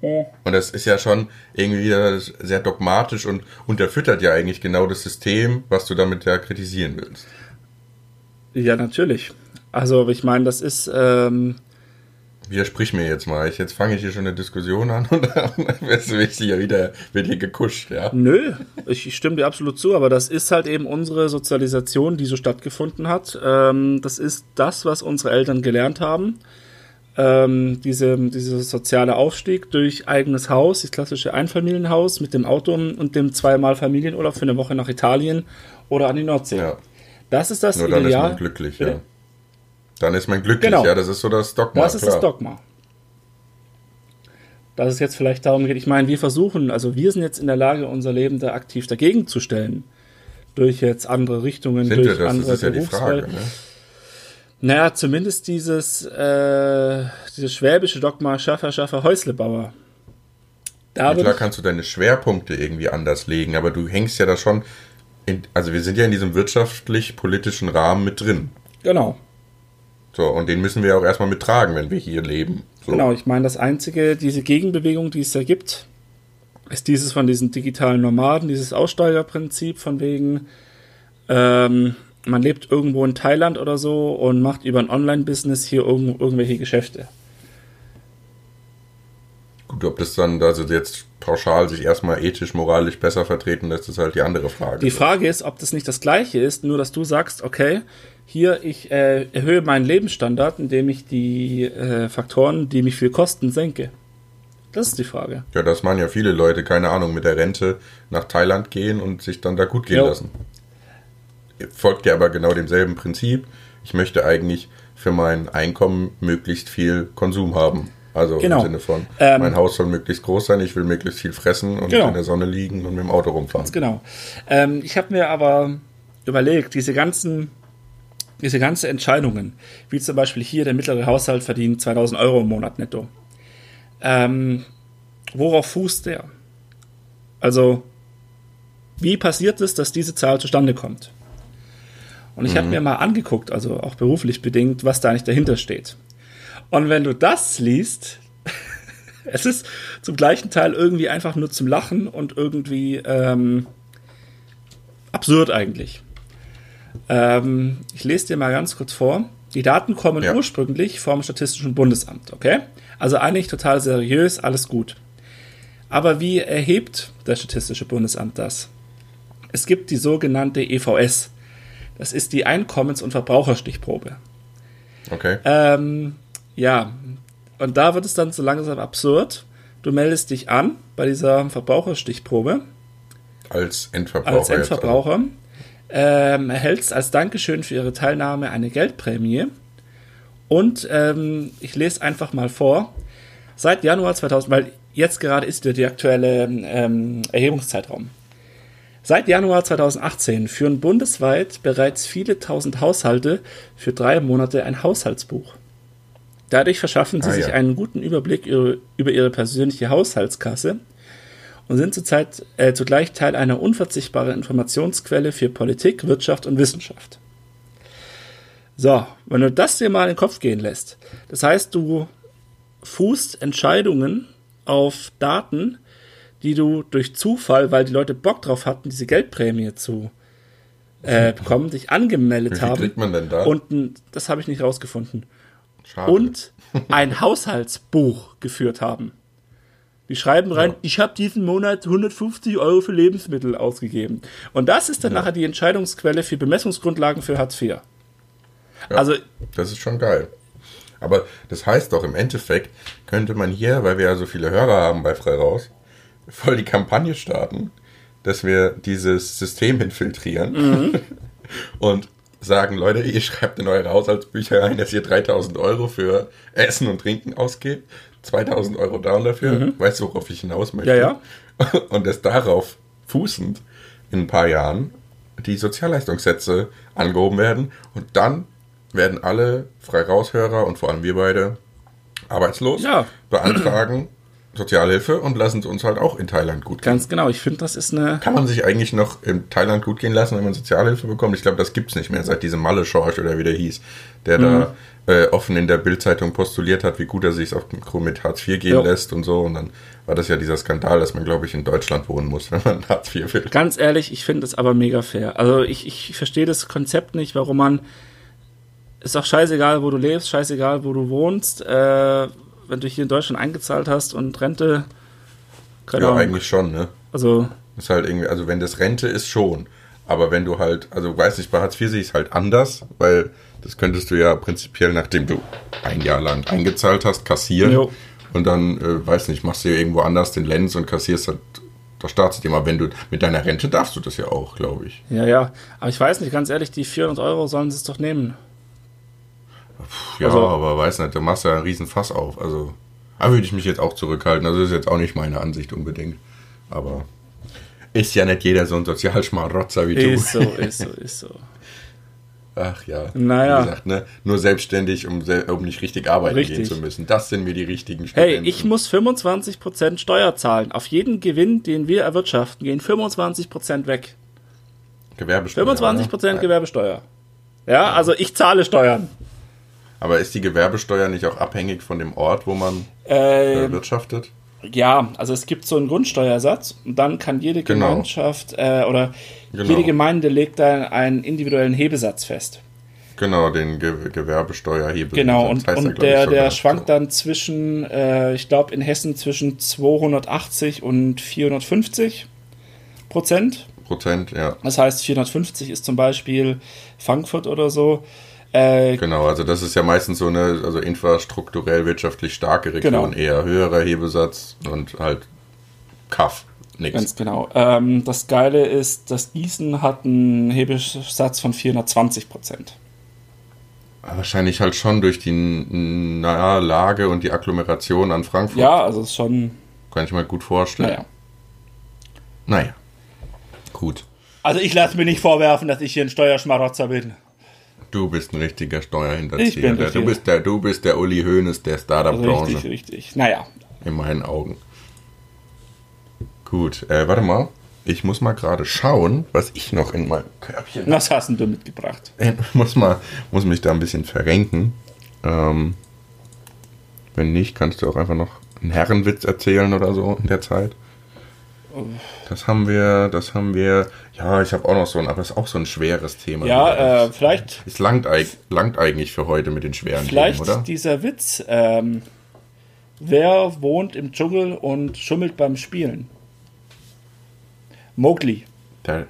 Und das ist ja schon irgendwie sehr dogmatisch und unterfüttert ja eigentlich genau das System, was du damit ja kritisieren willst. ja, natürlich. Also, ich meine, das ist, ähm, Widersprich mir jetzt mal. Ich, jetzt fange ich hier schon eine Diskussion an und dann mich ja wieder, wird hier gekuscht, ja. Nö, ich, stimme dir absolut zu, aber das ist halt eben unsere Sozialisation, die so stattgefunden hat. Ähm, das ist das, was unsere Eltern gelernt haben. Ähm, diese, dieser soziale Aufstieg durch eigenes Haus, das klassische Einfamilienhaus mit dem Auto und dem zweimal Familienurlaub für eine Woche nach Italien oder an die Nordsee. Ja, Das ist das nur dann ist Ideal. man glücklich, ja. Dann ist man glücklich, Genau. ja. Das ist so das Dogma, Das ist klar. das Dogma. Dass es jetzt vielleicht darum geht, ich meine, wir versuchen, also wir sind jetzt in der Lage, unser Leben da aktiv dagegen zu stellen. Durch jetzt andere Richtungen, Sind durch wir das? andere Das ist ja die Frage, ne? Naja, zumindest dieses, äh, dieses schwäbische Dogma Schaffer, Schaffer, Häuslebauer. Da klar kannst du deine Schwerpunkte irgendwie anders legen, aber du hängst ja da schon, in, also wir sind ja in diesem wirtschaftlich-politischen Rahmen mit drin. genau, So, und den müssen wir auch erstmal mittragen, wenn wir hier leben. So. genau. Ich meine, das einzige, diese Gegenbewegung, die es da gibt, ist dieses von diesen digitalen Nomaden, dieses Aussteigerprinzip von wegen, ähm, man lebt irgendwo in Thailand oder so und macht über ein Online-Business hier irgend, irgendwelche Geschäfte. Gut, ob das dann also jetzt pauschal sich erstmal ethisch, moralisch besser vertreten lässt, ist halt die andere Frage. Die Frage ist, ob das nicht das Gleiche ist, nur dass du sagst, okay, hier, ich äh, erhöhe meinen Lebensstandard, indem ich die äh, Faktoren, die mich viel kosten, senke. Das ist die Frage. Ja, das machen ja viele Leute, keine Ahnung, mit der Rente nach Thailand gehen und sich dann da gut gehen Jo. lassen. Folgt ja aber genau demselben Prinzip. Ich möchte eigentlich für mein Einkommen möglichst viel Konsum haben. Also Genau. im Sinne von, Ähm, mein Haus soll möglichst groß sein, ich will möglichst viel fressen und Genau. in der Sonne liegen und mit dem Auto rumfahren. Ganz genau. Ähm, ich habe mir aber überlegt, diese ganzen, diese ganzen Entscheidungen, wie zum Beispiel hier der mittlere Haushalt verdient 2000 Euro im Monat netto. Ähm, worauf fußt der? Also, wie passiert es, dass diese Zahl zustande kommt? Und ich habe mir mal angeguckt, also auch beruflich bedingt, was da eigentlich dahinter steht. Und wenn du das liest, es ist zum gleichen Teil irgendwie einfach nur zum Lachen und irgendwie ähm, absurd eigentlich. Ähm, ich lese dir mal ganz kurz vor. Die Daten kommen Ja. ursprünglich vom Statistischen Bundesamt, okay? Also eigentlich total seriös, alles gut. Aber wie erhebt das Statistische Bundesamt das? Es gibt die sogenannte EVS. Das ist die Einkommens- und Verbraucherstichprobe. Okay. Ähm, ja, und da wird es dann so langsam absurd. Du meldest dich an bei dieser Verbraucherstichprobe Als Endverbraucher. als Endverbraucher, ähm, erhältst als Dankeschön für ihre Teilnahme eine Geldprämie. Und ähm, ich lese einfach mal vor. Seit Januar 2000, weil jetzt gerade ist der, der aktuelle ähm, Erhebungszeitraum. Seit Januar 2018 führen bundesweit bereits viele tausend Haushalte für drei Monate ein Haushaltsbuch. Dadurch verschaffen sie Ah, sich ja. einen guten Überblick ihre, über ihre persönliche Haushaltskasse und sind zurzeit äh, zugleich Teil einer unverzichtbaren Informationsquelle für Politik, Wirtschaft und Wissenschaft. So, wenn du das dir mal in den Kopf gehen lässt, das heißt, du fußt Entscheidungen auf Daten, die du durch Zufall, weil die Leute Bock drauf hatten, diese Geldprämie zu äh, bekommen, dich angemeldet Wie haben. kriegt man denn da? Und ein, das habe ich nicht rausgefunden. Schade. Und ein Haushaltsbuch geführt haben. Die schreiben rein, Ja. ich habe diesen Monat 150 Euro für Lebensmittel ausgegeben. Und das ist dann nachher die Entscheidungsquelle für Bemessungsgrundlagen für Hartz IV. Ja. Also, Das ist schon geil. Aber das heißt doch, im Endeffekt könnte man hier, weil wir ja so viele Hörer haben bei Frei Raus, voll die Kampagne starten, dass wir dieses System infiltrieren Mhm. und sagen, Leute, ihr schreibt in eure Haushaltsbücher rein, dass ihr 3000 Euro für Essen und Trinken ausgebt, 2000 Euro down dafür. Weißt du, worauf ich hinaus möchte? Mhm. Ja, ja. Und dass darauf fußend in ein paar Jahren die Sozialleistungssätze angehoben werden und dann werden alle Freiraushörer und vor allem wir beide arbeitslos, Ja. beantragen Sozialhilfe und lassen es uns halt auch in Thailand gut gehen. ganz genau, ich finde, das ist eine. Kann man sich eigentlich noch in Thailand gut gehen lassen, wenn man Sozialhilfe bekommt? Ich glaube, das gibt's nicht mehr, seit diesem Malle-Schorsch oder wie der hieß, der da äh, offen in der Bildzeitung postuliert hat, wie gut er sich auch mit Hartz IV gehen Jo. lässt und so. Und dann war das ja dieser Skandal, dass man, glaube ich, in Deutschland wohnen muss, wenn man Hartz IV will. Ganz ehrlich, ich finde es aber mega fair. Also ich, ich verstehe das Konzept nicht, warum man. Ist auch scheißegal, wo du lebst, scheißegal, wo du wohnst. Äh, wenn du hier in Deutschland eingezahlt hast und Rente. Keine Ja, Ahnung. eigentlich schon, ne? Also, Ist halt irgendwie, also wenn das Rente ist, schon. Aber wenn du halt, also weiß nicht, bei Hartz IV sehe ich es halt anders, weil das könntest du ja prinzipiell, nachdem du ein Jahr lang eingezahlt hast, kassieren. Jo. Und dann, äh, weiß nicht, machst du ja irgendwo anders den Lenz und kassierst halt das Staatssystem. Aber wenn du mit deiner Rente darfst du das ja auch, glaube ich. ja, ja. Aber ich weiß nicht, ganz ehrlich, die 400 Euro sollen sie es doch nehmen. Ja, Also- aber weiß nicht, du machst ja einen riesen Fass auf. Also, da würde ich mich jetzt auch zurückhalten. Also, das ist jetzt auch nicht meine Ansicht unbedingt. Aber ist ja nicht jeder so ein Sozialschmarotzer wie du. Ist so, ist so, ist so. Ach ja. Naja. Wie gesagt, ne? Nur selbstständig, um, um nicht richtig arbeiten Richtig. gehen zu müssen. Das sind mir die richtigen Hey, Studenten. ich muss 25% Steuer zahlen. Auf jeden Gewinn, den wir erwirtschaften, gehen 25% weg. Gewerbesteuer. 25% oder? Gewerbesteuer. Ja, also ich zahle Steuern. Aber ist die Gewerbesteuer nicht auch abhängig von dem Ort, wo man äh, Ähm, wirtschaftet? ja, also es gibt so einen Grundsteuersatz und dann kann jede Genau. Gemeinschaft äh, oder Genau. jede Gemeinde legt da einen individuellen Hebesatz fest. Genau, den Ge Gewerbesteuerhebel. Genau, und, und der, der schwankt so. dann zwischen, äh, ich glaube in Hessen zwischen 280 und 450 Prozent. Prozent, ja. Das heißt, 450 ist zum Beispiel Frankfurt oder so. Äh, Genau, also das ist ja meistens so eine, also infrastrukturell wirtschaftlich starke Region, Genau. eher höherer Hebesatz und halt Kaff, nix. Ganz genau. Ähm, das Geile ist, dass Gießen hat einen Hebesatz von 420 Prozent. Wahrscheinlich halt schon durch die n- nahe Lage und die Agglomeration an Frankfurt. Ja, also ist schon, Kann ich mir gut vorstellen. naja. Naja. Gut. Also ich lasse mir nicht vorwerfen, dass ich hier ein Steuerschmarotzer bin. Du bist ein richtiger Steuerhinterzieher. Ich bin Der- richtig. du, bist der, du bist der Uli Hoeneß der Startup-Branche. Richtig, richtig. Naja, In meinen Augen. Gut, äh, warte mal. Ich muss mal gerade schauen, was ich noch in meinem Körbchen was hast denn du mitgebracht? Ich muss mal, muss mich da ein bisschen verrenken. Ähm, wenn nicht, kannst du auch einfach noch einen Herrenwitz erzählen oder so in der Zeit. Das haben wir, das haben wir. Ja, ich habe auch noch so ein, aber das ist auch so ein schweres Thema. Ja, äh, vielleicht, Es langt, langt eigentlich für heute mit den schweren vielleicht Themen, oder? dieser Witz. Ähm, wer wohnt im Dschungel und schummelt beim Spielen? Mowgli. Der,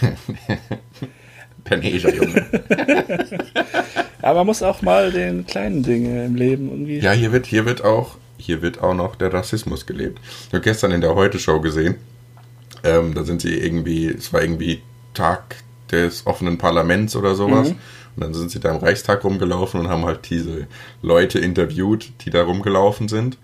der Neger-Junge. Aber man muss auch mal den kleinen Dinge im Leben irgendwie. Ja, hier wird, hier wird auch, hier wird auch noch der Rassismus gelebt. Ich habe gestern in der Heute-Show gesehen, ähm, da sind sie irgendwie, es war irgendwie Tag des offenen Parlaments oder sowas. Mhm. Und dann sind sie da im Reichstag rumgelaufen und haben halt diese Leute interviewt, die da rumgelaufen sind.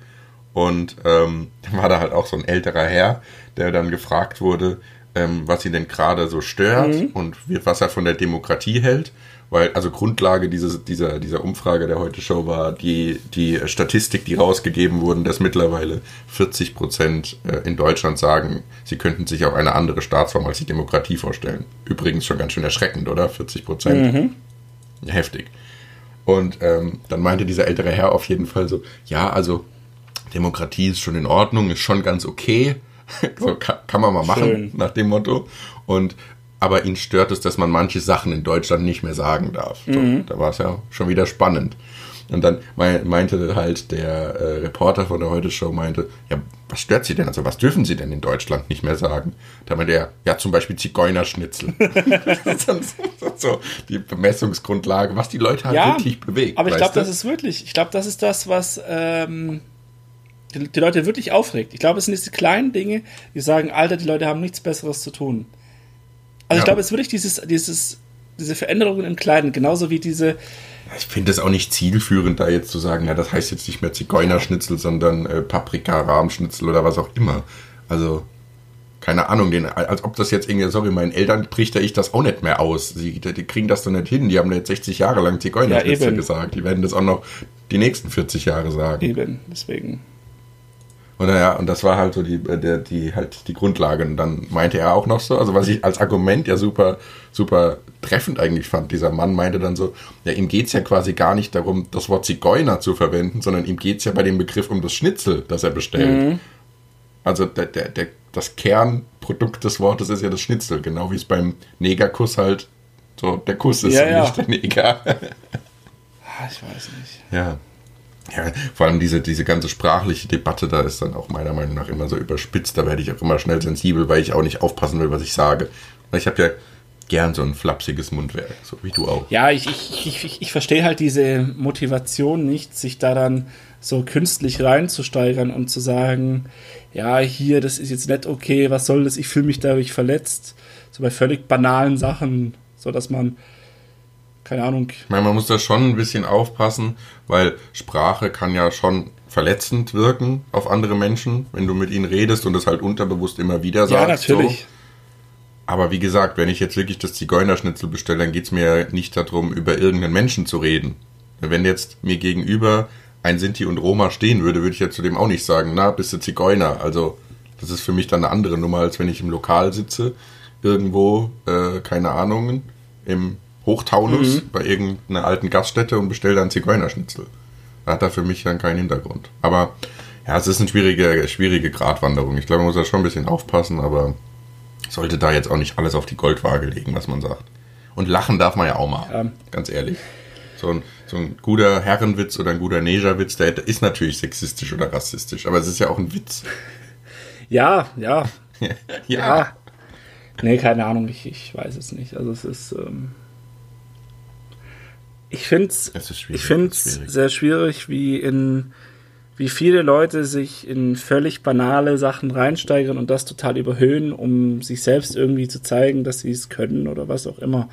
Und ähm, dann war da halt auch so ein älterer Herr, der dann gefragt wurde, ähm, was ihn denn gerade so stört Mhm. und wie, was er von der Demokratie hält. Weil, also Grundlage dieses, dieser, dieser Umfrage der Heute-Show war die, die Statistik, die rausgegeben wurden, dass mittlerweile 40 Prozent äh, in Deutschland sagen, sie könnten sich auch eine andere Staatsform als die Demokratie vorstellen. Übrigens schon ganz schön erschreckend, oder? 40 Prozent. Heftig. Und ähm, dann meinte dieser ältere Herr auf jeden Fall so, ja, also Demokratie ist schon in Ordnung, ist schon ganz okay. so, kann, kann, man mal machen, Schön. nach dem Motto. Und aber ihn stört es, dass man manche Sachen in Deutschland nicht mehr sagen darf. So, mhm. Da war es ja schon wieder spannend. Und dann meinte halt der äh, Reporter von der Heute Show meinte, ja, was stört Sie denn? Also was dürfen Sie denn in Deutschland nicht mehr sagen? Da meinte er, ja, zum Beispiel Zigeunerschnitzel. so die Bemessungsgrundlage, was die Leute halt ja, wirklich bewegt. Aber ich glaube, das ist wirklich, ich glaube, das ist das, was ähm, die, die, Leute wirklich aufregt. Ich glaube, es sind diese kleinen Dinge, die sagen, Alter, die Leute haben nichts Besseres zu tun. Also ja. ich glaube, es wirklich dieses, dieses, diese Veränderungen im Kleinen, genauso wie diese, ich finde es auch nicht zielführend, da jetzt zu sagen, na, das heißt jetzt nicht mehr Zigeunerschnitzel, sondern äh, Paprika-Rahmschnitzel oder was auch immer. Also, keine Ahnung, den, als ob das jetzt irgendwie, sorry, meinen Eltern trichter ich das auch nicht mehr aus. Sie, die, die kriegen das doch nicht hin. Die haben jetzt 60 Jahre lang Zigeunerschnitzel ja, gesagt. Die werden das auch noch die nächsten 40 Jahre sagen. Eben, deswegen. Und naja, und das war halt so die, äh, der, die, halt die Grundlage. Und dann meinte er auch noch so, also was ich als Argument ja super, super treffend eigentlich fand, dieser Mann meinte dann so, ja, ihm geht's ja quasi gar nicht darum, das Wort Zigeuner zu verwenden, sondern ihm geht's ja bei dem Begriff um das Schnitzel, das er bestellt. Mhm. Also der, der, der, das Kernprodukt des Wortes ist ja das Schnitzel, genau wie es beim Negerkuss halt so der Kuss ist ja, und ja. nicht der Neger. Ah, ich weiß nicht. Ja. Ja, vor allem diese, diese ganze sprachliche Debatte, da ist dann auch meiner Meinung nach immer so überspitzt. Da werde ich auch immer schnell sensibel, weil ich auch nicht aufpassen will, was ich sage. Ich habe ja gern so ein flapsiges Mundwerk, so wie du auch. Ja, ich, ich, ich, ich verstehe halt diese Motivation nicht, sich da dann so künstlich reinzusteigern und zu sagen, ja, hier, das ist jetzt nicht okay, was soll das, ich fühle mich dadurch verletzt. So bei völlig banalen Sachen, so dass man keine Ahnung. Ich meine, man muss da schon ein bisschen aufpassen, weil Sprache kann ja schon verletzend wirken auf andere Menschen, wenn du mit ihnen redest und das halt unterbewusst immer wieder sagst. Ja, natürlich. So. Aber wie gesagt, wenn ich jetzt wirklich das Zigeunerschnitzel bestelle, dann geht es mir nicht darum, über irgendeinen Menschen zu reden. Wenn jetzt mir gegenüber ein Sinti und Roma stehen würde, würde ich ja zu dem auch nicht sagen, na, bist du Zigeuner. Also, das ist für mich dann eine andere Nummer, als wenn ich im Lokal sitze, irgendwo, äh, keine Ahnung, im Hochtaunus mhm. bei irgendeiner alten Gaststätte und bestelle dann Zigeunerschnitzel. Da hat er für mich dann keinen Hintergrund. Aber ja, es ist eine schwierige, schwierige Gratwanderung. Ich glaube, man muss da schon ein bisschen aufpassen, aber sollte da jetzt auch nicht alles auf die Goldwaage legen, was man sagt. Und lachen darf man ja auch mal, ja. ganz ehrlich. So ein, so ein guter Herrenwitz oder ein guter Negerwitz, der ist natürlich sexistisch oder rassistisch, aber es ist ja auch ein Witz. Ja, ja. ja. ja. Nee, keine Ahnung, ich, ich weiß es nicht. Also es ist. Ähm ich finde es ich find's sehr schwierig, wie in wie viele Leute sich in völlig banale Sachen reinsteigern und das total überhöhen, um sich selbst irgendwie zu zeigen, dass sie es können oder was auch immer.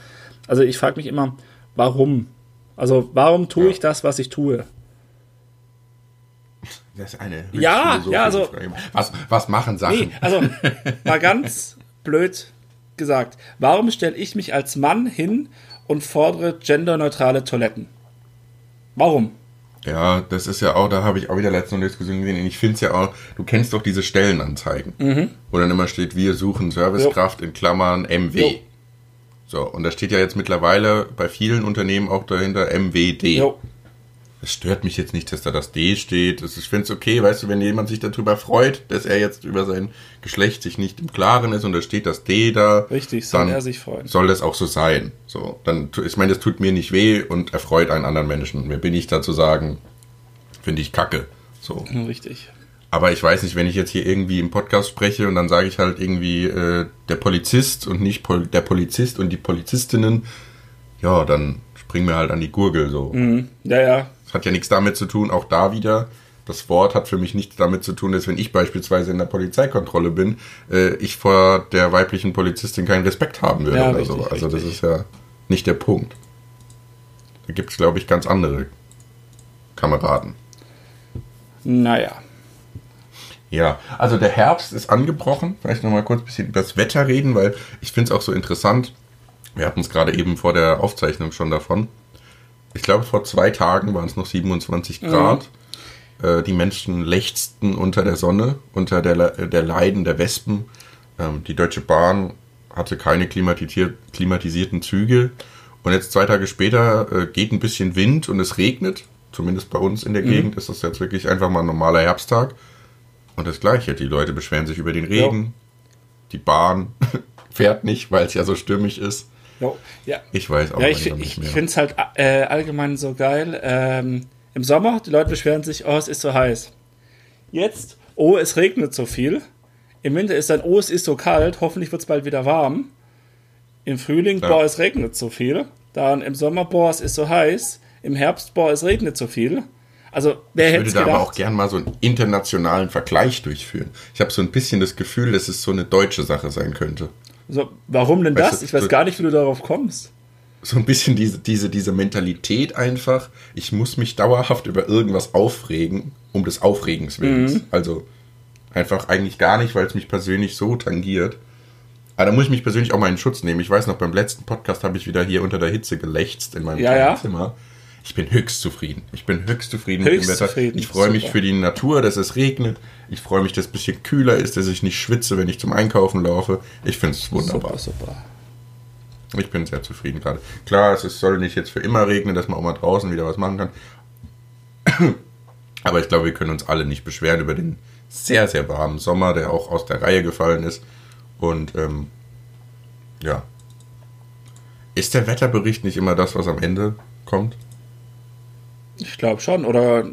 Also ich frage mich immer, warum? Also warum tue ja. ich das, was ich tue? Das ist eine ja, ja, also was, was machen Sachen? Nee, also mal ganz blöd gesagt, warum stelle ich mich als Mann hin und fordere genderneutrale Toiletten. Warum? Ja, das ist ja auch, da habe ich auch wieder letzte Diskussion gesehen. Ich finde es ja auch, du kennst doch diese Stellenanzeigen, mhm. wo dann immer steht, wir suchen Servicekraft jo. in Klammern MW. Jo. So, und da steht ja jetzt mittlerweile bei vielen Unternehmen auch dahinter MWD. Jo es stört mich jetzt nicht, dass da das D steht. Ich finde es okay, weißt du, wenn jemand sich darüber freut, dass er jetzt über sein Geschlecht sich nicht im Klaren ist und da steht das D da. Richtig, soll er sich freuen. Soll das auch so sein. So, dann, ich meine, das tut mir nicht weh und erfreut einen anderen Menschen. Wer bin ich da zu sagen, finde ich kacke. So. Richtig. Aber ich weiß nicht, wenn ich jetzt hier irgendwie im Podcast spreche und dann sage ich halt irgendwie äh, der Polizist und nicht Pol der Polizist und die Polizistinnen, ja, dann spring mir halt an die Gurgel so. Mhm. Ja, ja, hat ja nichts damit zu tun, auch da wieder. Das Wort hat für mich nichts damit zu tun, dass wenn ich beispielsweise in der Polizeikontrolle bin, äh, ich vor der weiblichen Polizistin keinen Respekt haben würde ja, oder richtig, so. Also richtig. das ist ja nicht der Punkt. Da gibt es, glaube ich, ganz andere Kameraden. Naja. Ja, also der Herbst ist angebrochen. Vielleicht nochmal kurz ein bisschen über das Wetter reden, weil ich finde es auch so interessant. Wir hatten es gerade eben vor der Aufzeichnung schon davon ich glaube, vor zwei Tagen waren es noch 27 Grad. Mhm. Äh, die Menschen lechzten unter der Sonne, unter der, der Leiden der Wespen. Ähm, die Deutsche Bahn hatte keine klimatisier klimatisierten Züge Und jetzt zwei Tage später äh, geht ein bisschen Wind und es regnet. Zumindest bei uns in der mhm. Gegend ist das jetzt wirklich einfach mal ein normaler Herbsttag. Und das Gleiche, die Leute beschweren sich über den Regen. Ja. Die Bahn fährt nicht, weil es ja so stürmisch ist. Jo. Ja. Ich weiß auch ja, ich, nicht mehr. Ich finde es halt äh, allgemein so geil. Ähm, Im Sommer, die Leute beschweren sich, oh, es ist so heiß. Jetzt, oh, es regnet so viel. Im Winter ist dann, oh, es ist so kalt, hoffentlich wird es bald wieder warm. Im Frühling, ja. boah, es regnet so viel. Dann im Sommer, boah, es ist so heiß. Im Herbst, boah, es regnet so viel. Also, wer hätte Ich würde da aber auch gern mal so einen internationalen Vergleich durchführen. Ich habe so ein bisschen das Gefühl, dass es so eine deutsche Sache sein könnte. So, warum denn weißt das? Du, ich weiß gar nicht, wie du darauf kommst. So ein bisschen diese, diese, diese Mentalität einfach, ich muss mich dauerhaft über irgendwas aufregen, um des Aufregens willens. Mhm. Also einfach eigentlich gar nicht, weil es mich persönlich so tangiert. Aber da muss ich mich persönlich auch mal in Schutz nehmen. Ich weiß noch, beim letzten Podcast habe ich wieder hier unter der Hitze gelächzt in meinem ja, ja. Zimmer. Ich bin höchst zufrieden. Ich bin höchst zufrieden höchst mit dem Wetter. Zufrieden. Ich freue mich für die Natur, dass es regnet. Ich freue mich, dass es ein bisschen kühler ist, dass ich nicht schwitze, wenn ich zum Einkaufen laufe. Ich finde es wunderbar. Super, super. Ich bin sehr zufrieden gerade. Klar, es soll nicht jetzt für immer regnen, dass man auch mal draußen wieder was machen kann. Aber ich glaube, wir können uns alle nicht beschweren über den sehr, sehr warmen Sommer, der auch aus der Reihe gefallen ist. Und ähm, ja. Ist der Wetterbericht nicht immer das, was am Ende kommt? Ich glaube schon. Oder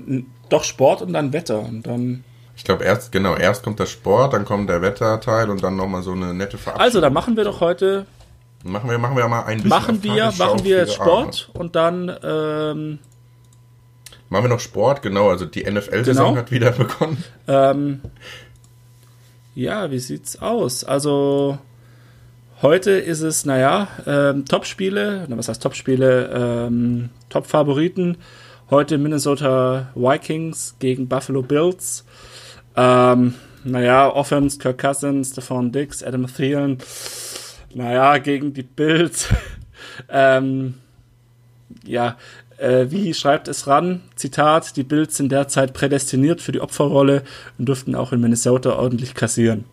doch Sport und dann Wetter. Und dann. Ich glaube erst, genau, erst kommt der Sport, dann kommt der Wetterteil und dann nochmal so eine nette Verabschiedung. Also, dann machen wir doch heute. Machen wir, machen wir mal ein bisschen. Machen wir, machen wir jetzt Sport Abend. und dann. Ähm, machen wir noch Sport, genau. Also die NFL-Saison genau. hat wieder begonnen. Ähm, ja, wie sieht's aus? Also. Heute ist es, naja, ähm, Top-Spiele, was heißt Top-Spiele, ähm, Top-Favoriten. Heute Minnesota Vikings gegen Buffalo Bills. Ähm, naja, Offense, Kirk Cousins, Stephon Dix, Adam Thielen. Naja, gegen die Bills. ähm, ja, äh, wie schreibt es ran? Zitat, die Bills sind derzeit prädestiniert für die Opferrolle und dürften auch in Minnesota ordentlich kassieren.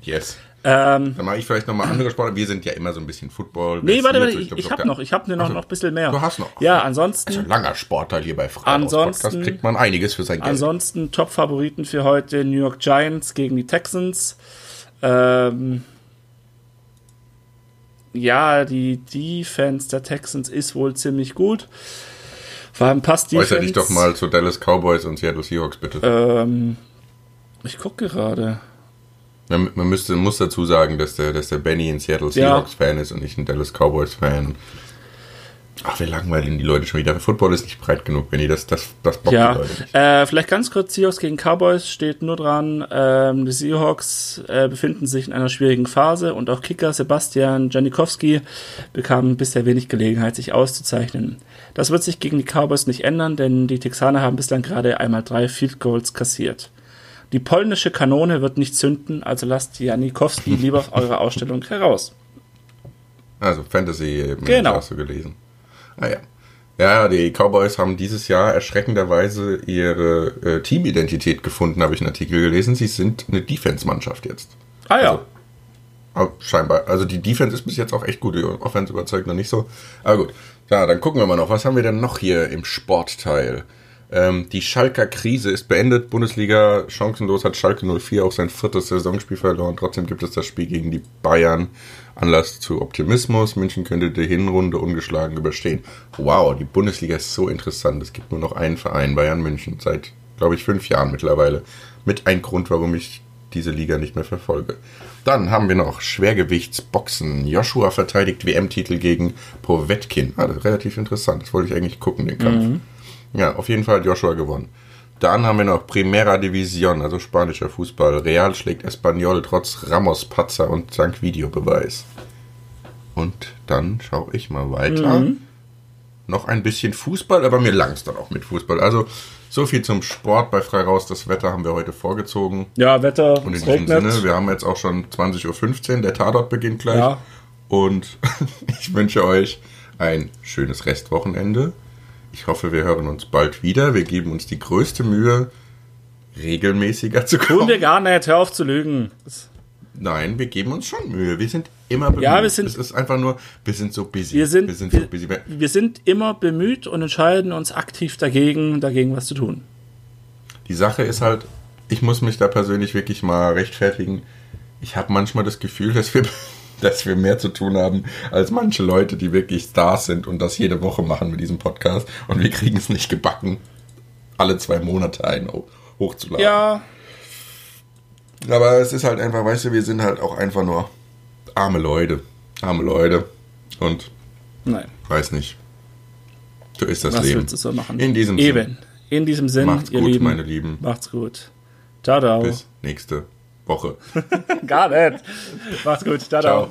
Yes. Ähm, Dann mache ich vielleicht nochmal andere Sportarten. Wir sind ja immer so ein bisschen Football. Nee, warte, warte, ich, ich, ich habe noch, ich habe noch, also, noch ein bisschen mehr. Du hast noch. Ja, ansonsten. Also langer Sportteil hier bei Freihaus ansonsten, kriegt man einiges für sein Geld. Ansonsten Top-Favoriten für heute New York Giants gegen die Texans. Ähm, ja, die Defense der Texans ist wohl ziemlich gut. Vor allem passt die. Äußere dich doch mal zu Dallas Cowboys und Seattle Seahawks, bitte. Ähm, ich gucke gerade. Man, man müsste, muss dazu sagen, dass der, dass der Benny ein Seattle Seahawks-Fan ist und nicht ein Dallas Cowboys-Fan. Ach, wir langweilen die Leute schon wieder. Football ist nicht breit genug, Benny. Das, das, das bockt ja. die Leute nicht. Äh, vielleicht ganz kurz: Seahawks gegen Cowboys steht nur dran. Ähm, die Seahawks äh, befinden sich in einer schwierigen Phase und auch Kicker Sebastian Janikowski bekam bisher wenig Gelegenheit, sich auszuzeichnen. Das wird sich gegen die Cowboys nicht ändern, denn die Texaner haben bislang gerade einmal drei Field Goals kassiert. Die polnische Kanone wird nicht zünden, also lasst Janikowski lieber auf eure Ausstellung heraus. Also Fantasy genau. hast du gelesen. Ah ja. Ja, die Cowboys haben dieses Jahr erschreckenderweise ihre äh, Teamidentität gefunden, habe ich einen Artikel gelesen. Sie sind eine Defense-Mannschaft jetzt. Ah ja. Also, scheinbar. Also die Defense ist bis jetzt auch echt gut. Die Offense überzeugt noch nicht so. Aber gut. Ja, dann gucken wir mal noch. Was haben wir denn noch hier im Sportteil? Ähm, die Schalker Krise ist beendet. Bundesliga chancenlos hat Schalke 04 auch sein viertes Saisonspiel verloren. Trotzdem gibt es das Spiel gegen die Bayern. Anlass zu Optimismus. München könnte die Hinrunde ungeschlagen überstehen. Wow, die Bundesliga ist so interessant. Es gibt nur noch einen Verein, Bayern München, seit, glaube ich, fünf Jahren mittlerweile. Mit ein Grund, warum ich diese Liga nicht mehr verfolge. Dann haben wir noch Schwergewichtsboxen. Joshua verteidigt WM-Titel gegen Povetkin. Ah, das ist relativ interessant. Das wollte ich eigentlich gucken, den Kampf. Mhm. Ja, auf jeden Fall hat Joshua gewonnen. Dann haben wir noch Primera División, also spanischer Fußball. Real schlägt Espanyol trotz Ramos-Patzer und dank Videobeweis. Und dann schaue ich mal weiter. Mhm. Noch ein bisschen Fußball, aber mir langst dann auch mit Fußball. Also so viel zum Sport bei Frei Raus. Das Wetter haben wir heute vorgezogen. Ja, Wetter. Und in diesem Sinne, wir haben jetzt auch schon 20.15 Uhr. Der Tatort beginnt gleich. Ja. Und ich wünsche euch ein schönes Restwochenende. Ich hoffe, wir hören uns bald wieder. Wir geben uns die größte Mühe, regelmäßiger zu kommen. Tun wir gar nicht, hör auf zu lügen. Nein, wir geben uns schon Mühe. Wir sind immer bemüht. Ja, wir sind- es ist einfach nur, wir sind so busy. Wir sind, wir sind so busy. wir sind immer bemüht und entscheiden uns aktiv dagegen, dagegen was zu tun. Die Sache ist halt, ich muss mich da persönlich wirklich mal rechtfertigen. Ich habe manchmal das Gefühl, dass wir, dass wir mehr zu tun haben als manche Leute, die wirklich Stars sind und das jede Woche machen mit diesem Podcast. Und wir kriegen es nicht gebacken, alle zwei Monate einen ho- hochzuladen. Ja, Aber es ist halt einfach, weißt du, wir sind halt auch einfach nur arme Leute. Arme Leute. Und nein. weiß nicht. So ist das Was Leben. willst du so machen? In diesem Eben. Sinn. In diesem Sinn, Macht's ihr gut, Lieben. meine Lieben. Macht's gut. Ciao, ciao. Bis nächste Woche. Gar nicht. Macht's gut. Ciao. Ciao.